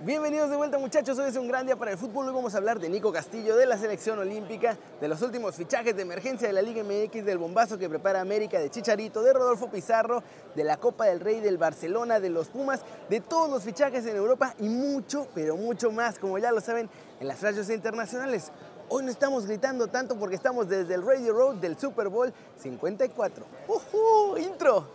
Bienvenidos de vuelta muchachos, hoy es un gran día para el fútbol, hoy vamos a hablar de Nico Castillo, de la selección olímpica, de los últimos fichajes de emergencia de la Liga MX, del bombazo que prepara América, de Chicharito, de Rodolfo Pizarro, de la Copa del Rey, del Barcelona, de los Pumas, de todos los fichajes en Europa y mucho, pero mucho más, como ya lo saben, en las radios internacionales. Hoy no estamos gritando tanto porque estamos desde el Radio Road del Super Bowl 54. ¡Uh, intro!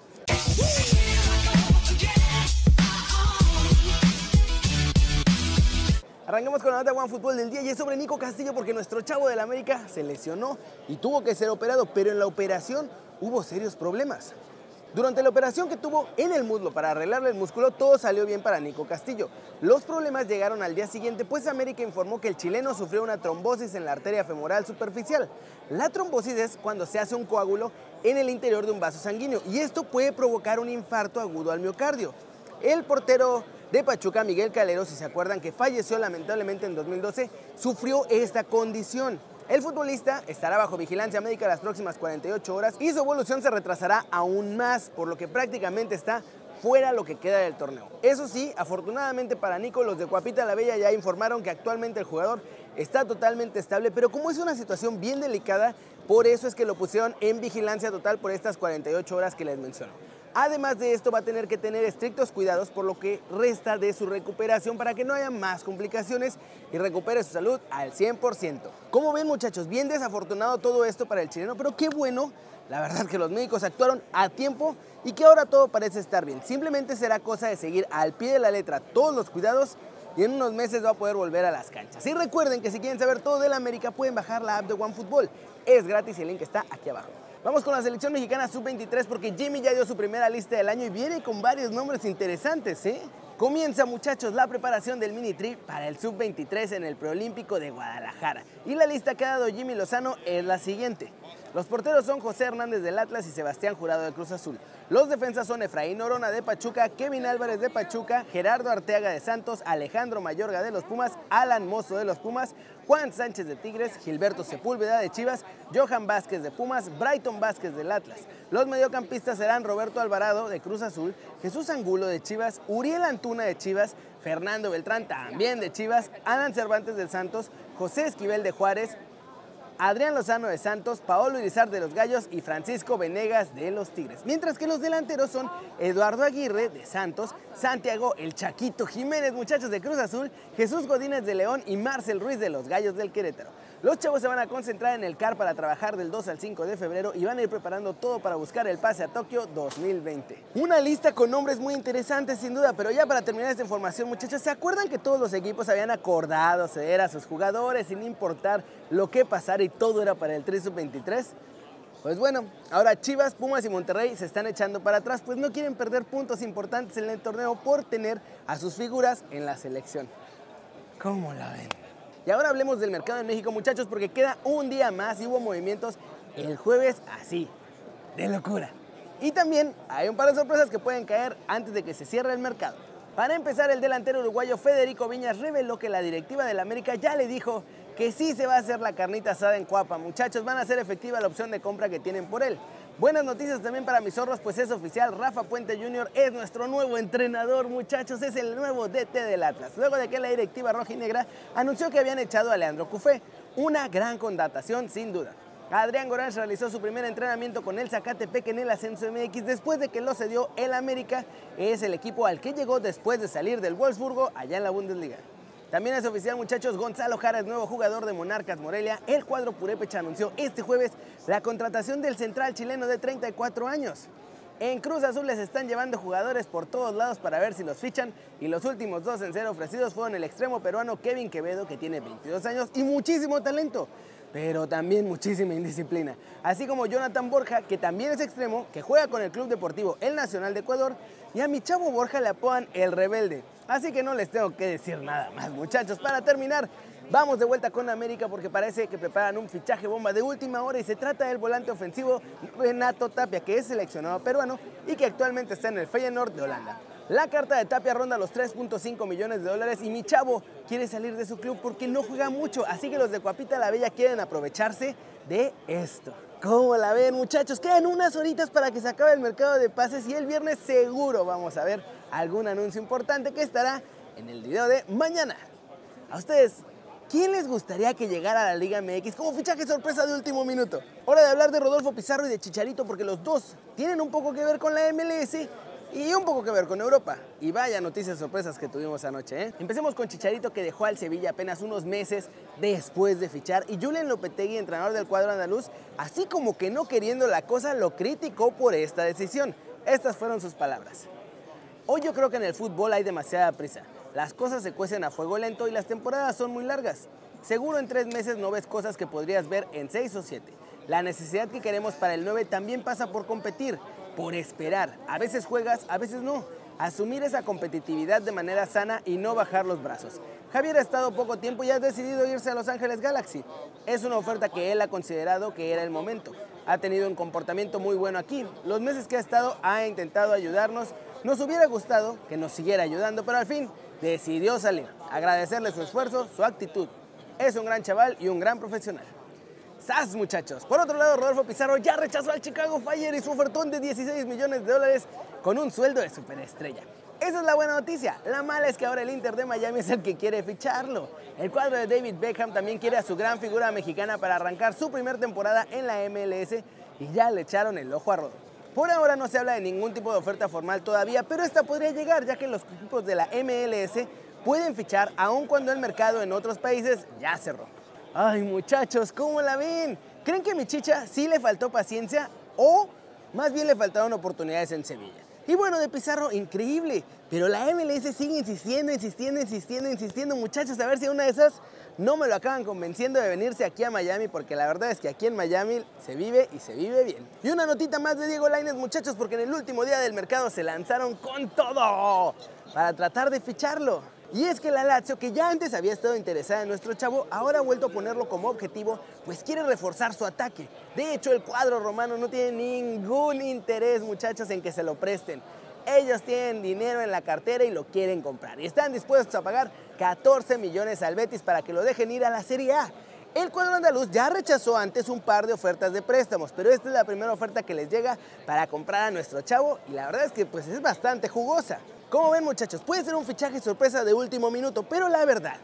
Arrancamos con la nota One Fútbol del día y es sobre Nico Castillo porque nuestro chavo del América se lesionó y tuvo que ser operado, pero en la operación hubo serios problemas. Durante la operación que tuvo en el muslo para arreglarle el músculo, todo salió bien para Nico Castillo. Los problemas llegaron al día siguiente, pues América informó que el chileno sufrió una trombosis en la arteria femoral superficial. La trombosis es cuando se hace un coágulo en el interior de un vaso sanguíneo y esto puede provocar un infarto agudo al miocardio. El portero de Pachuca, Miguel Calero, si se acuerdan que falleció lamentablemente en 2012, sufrió esta condición. El futbolista estará bajo vigilancia médica las próximas 48 horas y su evolución se retrasará aún más, por lo que prácticamente está fuera lo que queda del torneo. Eso sí, afortunadamente para Nico, los de Guapita la Bella ya informaron que actualmente el jugador está totalmente estable, pero como es una situación bien delicada, por eso es que lo pusieron en vigilancia total por estas 48 horas que les menciono. Además de esto va a tener que tener estrictos cuidados por lo que resta de su recuperación para que no haya más complicaciones y recupere su salud al 100%. Como ven muchachos, bien desafortunado todo esto para el chileno, pero qué bueno, la verdad que los médicos actuaron a tiempo y que ahora todo parece estar bien. Simplemente será cosa de seguir al pie de la letra todos los cuidados y en unos meses va a poder volver a las canchas. Y recuerden que si quieren saber todo del América pueden bajar la app de OneFootball. Es gratis y el link está aquí abajo. Vamos con la selección mexicana sub-23 porque Jimmy ya dio su primera lista del año y viene con varios nombres interesantes, ¿eh? Comienza muchachos la preparación del mini trip para el sub-23 en el preolímpico de Guadalajara. Y la lista que ha dado Jimmy Lozano es la siguiente. Los porteros son José Hernández del Atlas y Sebastián Jurado de Cruz Azul. Los defensas son Efraín Orona de Pachuca, Kevin Álvarez de Pachuca, Gerardo Arteaga de Santos, Alejandro Mayorga de los Pumas, Alan Mozo de los Pumas, Juan Sánchez de Tigres, Gilberto Sepúlveda de Chivas, Johan Vázquez de Pumas, Brighton Vázquez del Atlas. Los mediocampistas serán Roberto Alvarado de Cruz Azul, Jesús Angulo de Chivas, Uriel Antuna de Chivas, Fernando Beltrán también de Chivas, Alan Cervantes del Santos, José Esquivel de Juárez, Adrián Lozano de Santos, Paolo Irizar de los Gallos y Francisco Venegas de los Tigres. Mientras que los delanteros son Eduardo Aguirre de Santos, Santiago El Chaquito Jiménez, muchachos de Cruz Azul, Jesús Godínez de León y Marcel Ruiz de los Gallos del Querétaro. Los chavos se van a concentrar en el CAR para trabajar del 2 al 5 de febrero y van a ir preparando todo para buscar el pase a Tokio 2020. Una lista con nombres muy interesantes sin duda, pero ya para terminar esta información muchachos, ¿se acuerdan que todos los equipos habían acordado ceder a sus jugadores sin importar lo que pasara y todo era para el 3 sub-23? Pues bueno, ahora Chivas, Pumas y Monterrey se están echando para atrás, pues no quieren perder puntos importantes en el torneo por tener a sus figuras en la selección. ¿Cómo la ven? Y ahora hablemos del mercado en México, muchachos, porque queda un día más y hubo movimientos el jueves así, de locura. Y también hay un par de sorpresas que pueden caer antes de que se cierre el mercado. Para empezar, el delantero uruguayo Federico Viñas reveló que la directiva del América ya le dijo que sí se va a hacer la carnita asada en Cuapa. Muchachos, van a hacer efectiva la opción de compra que tienen por él. Buenas noticias también para mis zorros, pues es oficial, Rafa Puente Jr. es nuestro nuevo entrenador, muchachos, es el nuevo DT del Atlas. Luego de que la directiva rojinegra anunció que habían echado a Leandro Cufé, una gran condatación sin duda. Adrián Gorán realizó su primer entrenamiento con el Zacatepec en el Ascenso MX después de que lo cedió el América, es el equipo al que llegó después de salir del Wolfsburgo allá en la Bundesliga. También es oficial, muchachos, Gonzalo Jara es nuevo jugador de Monarcas Morelia. El cuadro Purépecha anunció este jueves la contratación del central chileno de 34 años. En Cruz Azul les están llevando jugadores por todos lados para ver si los fichan y los últimos dos en ser ofrecidos fueron el extremo peruano Kevin Quevedo, que tiene 22 años y muchísimo talento, pero también muchísima indisciplina. Así como Jonathan Borja, que también es extremo, que juega con el Club Deportivo El Nacional de Ecuador, y a mi chavo Borja le apodan El Rebelde. Así que no les tengo que decir nada más, muchachos. Para terminar, vamos de vuelta con América porque parece que preparan un fichaje bomba de última hora y se trata del volante ofensivo Renato Tapia, que es seleccionado peruano y que actualmente está en el Feyenoord de Holanda. La carta de Tapia ronda los 3.5 millones de dólares y mi chavo quiere salir de su club porque no juega mucho, así que los de Cuapita la Bella quieren aprovecharse de esto. ¿Cómo la ven muchachos? Quedan unas horitas para que se acabe el mercado de pases y el viernes seguro vamos a ver algún anuncio importante que estará en el video de mañana. A ustedes, ¿quién les gustaría que llegara a la Liga MX como fichaje sorpresa de último minuto? Hora de hablar de Rodolfo Pizarro y de Chicharito porque los dos tienen un poco que ver con la MLS y un poco que ver con Europa. Y vaya noticias sorpresas que tuvimos anoche. ¿eh? Empecemos con Chicharito que dejó al Sevilla apenas unos meses después de fichar y Julian Lopetegui, entrenador del cuadro andaluz, así como que no queriendo la cosa, lo criticó por esta decisión. Estas fueron sus palabras. Hoy yo creo que en el fútbol hay demasiada prisa. Las cosas se cuecen a fuego lento y las temporadas son muy largas. Seguro en tres meses no ves cosas que podrías ver en seis o siete. La necesidad que queremos para el 9 también pasa por competir por esperar. A veces juegas, a veces no. Asumir esa competitividad de manera sana y no bajar los brazos. Javier ha estado poco tiempo y ha decidido irse a Los Ángeles Galaxy. Es una oferta que él ha considerado que era el momento. Ha tenido un comportamiento muy bueno aquí. Los meses que ha estado ha intentado ayudarnos. Nos hubiera gustado que nos siguiera ayudando, pero al fin decidió salir. Agradecerle su esfuerzo, su actitud. Es un gran chaval y un gran profesional. ¡Sas, muchachos! Por otro lado, Rodolfo Pizarro ya rechazó al Chicago Fire y su ofertón de 16 millones de dólares con un sueldo de superestrella. Esa es la buena noticia. La mala es que ahora el Inter de Miami es el que quiere ficharlo. El cuadro de David Beckham también quiere a su gran figura mexicana para arrancar su primera temporada en la MLS y ya le echaron el ojo a Rodolfo. Por ahora no se habla de ningún tipo de oferta formal todavía, pero esta podría llegar ya que los equipos de la MLS pueden fichar aun cuando el mercado en otros países ya cerró. Ay muchachos, ¿cómo la ven? ¿Creen que mi chicha sí le faltó paciencia o más bien le faltaron oportunidades en Sevilla? Y bueno, de Pizarro, increíble. Pero la MLS sigue insistiendo, insistiendo, insistiendo, insistiendo. Muchachos, a ver si una de esas no me lo acaban convenciendo de venirse aquí a Miami, porque la verdad es que aquí en Miami se vive y se vive bien. Y una notita más de Diego Lainez, muchachos, porque en el último día del mercado se lanzaron con todo para tratar de ficharlo. Y es que la Lazio, que ya antes había estado interesada en nuestro chavo, ahora ha vuelto a ponerlo como objetivo, pues quiere reforzar su ataque. De hecho, el cuadro romano no tiene ningún interés, muchachos, en que se lo presten. Ellos tienen dinero en la cartera y lo quieren comprar. Y están dispuestos a pagar 14 millones al Betis para que lo dejen ir a la Serie A. El cuadro andaluz ya rechazó antes un par de ofertas de préstamos, pero esta es la primera oferta que les llega para comprar a nuestro chavo y la verdad es que pues es bastante jugosa. Como ven muchachos, puede ser un fichaje sorpresa de último minuto, pero la verdad,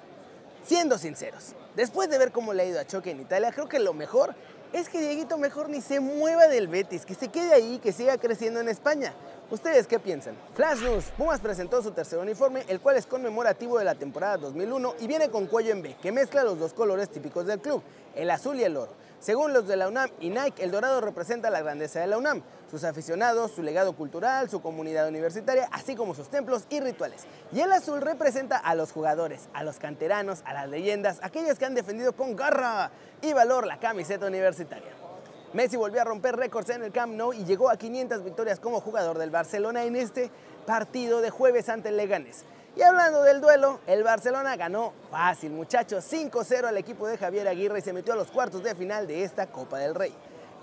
siendo sinceros, después de ver cómo le ha ido a Choque en Italia, creo que lo mejor es que Dieguito mejor ni se mueva del Betis, que se quede ahí que siga creciendo en España. ¿Ustedes qué piensan? Flash News, Pumas presentó su tercer uniforme, el cual es conmemorativo de la temporada 2001 y viene con cuello en B, que mezcla los dos colores típicos del club, el azul y el oro. Según los de la UNAM y Nike, el dorado representa la grandeza de la UNAM, sus aficionados, su legado cultural, su comunidad universitaria, así como sus templos y rituales. Y el azul representa a los jugadores, a los canteranos, a las leyendas, aquellos que han defendido con garra y valor la camiseta universitaria. Messi volvió a romper récords en el Camp Nou y llegó a 500 victorias como jugador del Barcelona en este partido de jueves ante el Leganés. Y hablando del duelo, el Barcelona ganó fácil, muchachos, 5-0 al equipo de Javier Aguirre y se metió a los cuartos de final de esta Copa del Rey.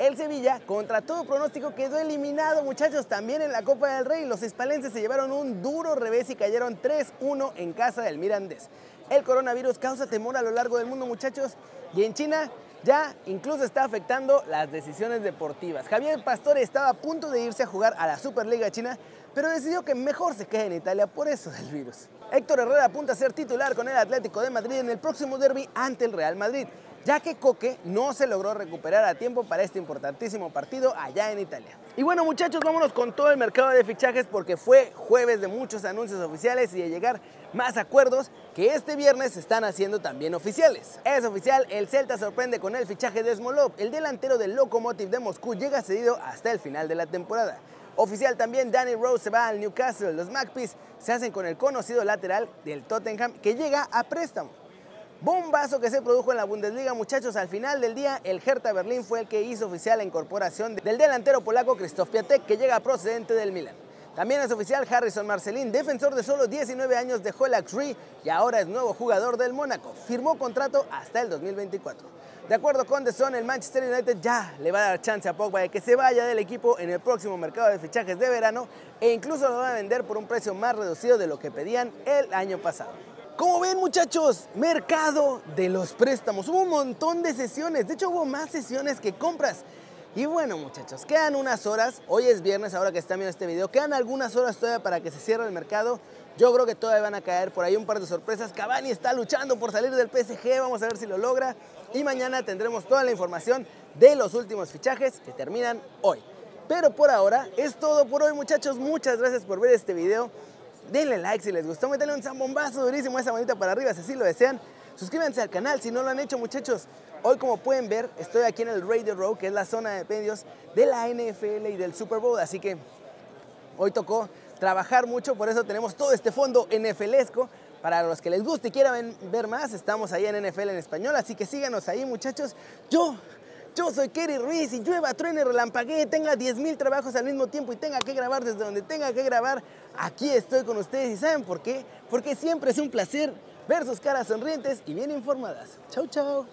El Sevilla, contra todo pronóstico, quedó eliminado, muchachos, también en la Copa del Rey. Los hispalenses se llevaron un duro revés y cayeron 3-1 en casa del Mirandés. El coronavirus causa temor a lo largo del mundo, muchachos, y en China ya incluso está afectando las decisiones deportivas. Javier Pastore estaba a punto de irse a jugar a la Superliga China, pero decidió que mejor se quede en Italia por eso del virus. Héctor Herrera apunta a ser titular con el Atlético de Madrid en el próximo derby ante el Real Madrid, ya que Coque no se logró recuperar a tiempo para este importantísimo partido allá en Italia. Y bueno muchachos, vámonos con todo el mercado de fichajes porque fue jueves de muchos anuncios oficiales y de llegar más acuerdos que este viernes se están haciendo también oficiales. Es oficial, el Celta sorprende con el fichaje de Smolov, el delantero del Lokomotiv de Moscú llega cedido hasta el final de la temporada. Oficial también, Danny Rose se va al Newcastle. Los Magpies se hacen con el conocido lateral del Tottenham que llega a préstamo. Bombazo que se produjo en la Bundesliga, muchachos. Al final del día, el Hertha Berlín fue el que hizo oficial la incorporación del delantero polaco Krzysztof Piatek, que llega procedente del Milan. También es oficial Harrison Marcelín, defensor de solo 19 años, dejó el Axri y ahora es nuevo jugador del Mónaco. Firmó contrato hasta el 2024. De acuerdo con The Sun, el Manchester United ya le va a dar chance a Pogba de que se vaya del equipo en el próximo mercado de fichajes de verano e incluso lo van a vender por un precio más reducido de lo que pedían el año pasado. Como ven muchachos, mercado de los préstamos. Hubo un montón de sesiones, de hecho hubo más sesiones que compras. Y bueno muchachos, quedan unas horas, hoy es viernes ahora que están viendo este video, quedan algunas horas todavía para que se cierre el mercado. Yo creo que todavía van a caer por ahí un par de sorpresas. Cavani está luchando por salir del PSG, vamos a ver si lo logra. Y mañana tendremos toda la información de los últimos fichajes que terminan hoy. Pero por ahora es todo por hoy muchachos. Muchas gracias por ver este video. Denle like si les gustó, métanle un zambombazo durísimo esa manita para arriba si así lo desean. Suscríbanse al canal si no lo han hecho muchachos. Hoy como pueden ver estoy aquí en el Radio Row que es la zona de medios de la NFL y del Super Bowl. Así que hoy tocó trabajar mucho, por eso tenemos todo este fondo NFLesco. Para los que les guste y quieran ver más, estamos ahí en NFL en español, así que síganos ahí muchachos. Yo yo soy Kerry Ruiz y llueva, truene, relampaguee, tenga 10.000 trabajos al mismo tiempo y tenga que grabar desde donde tenga que grabar. Aquí estoy con ustedes y ¿saben por qué? Porque siempre es un placer ver sus caras sonrientes y bien informadas. Chau, chau.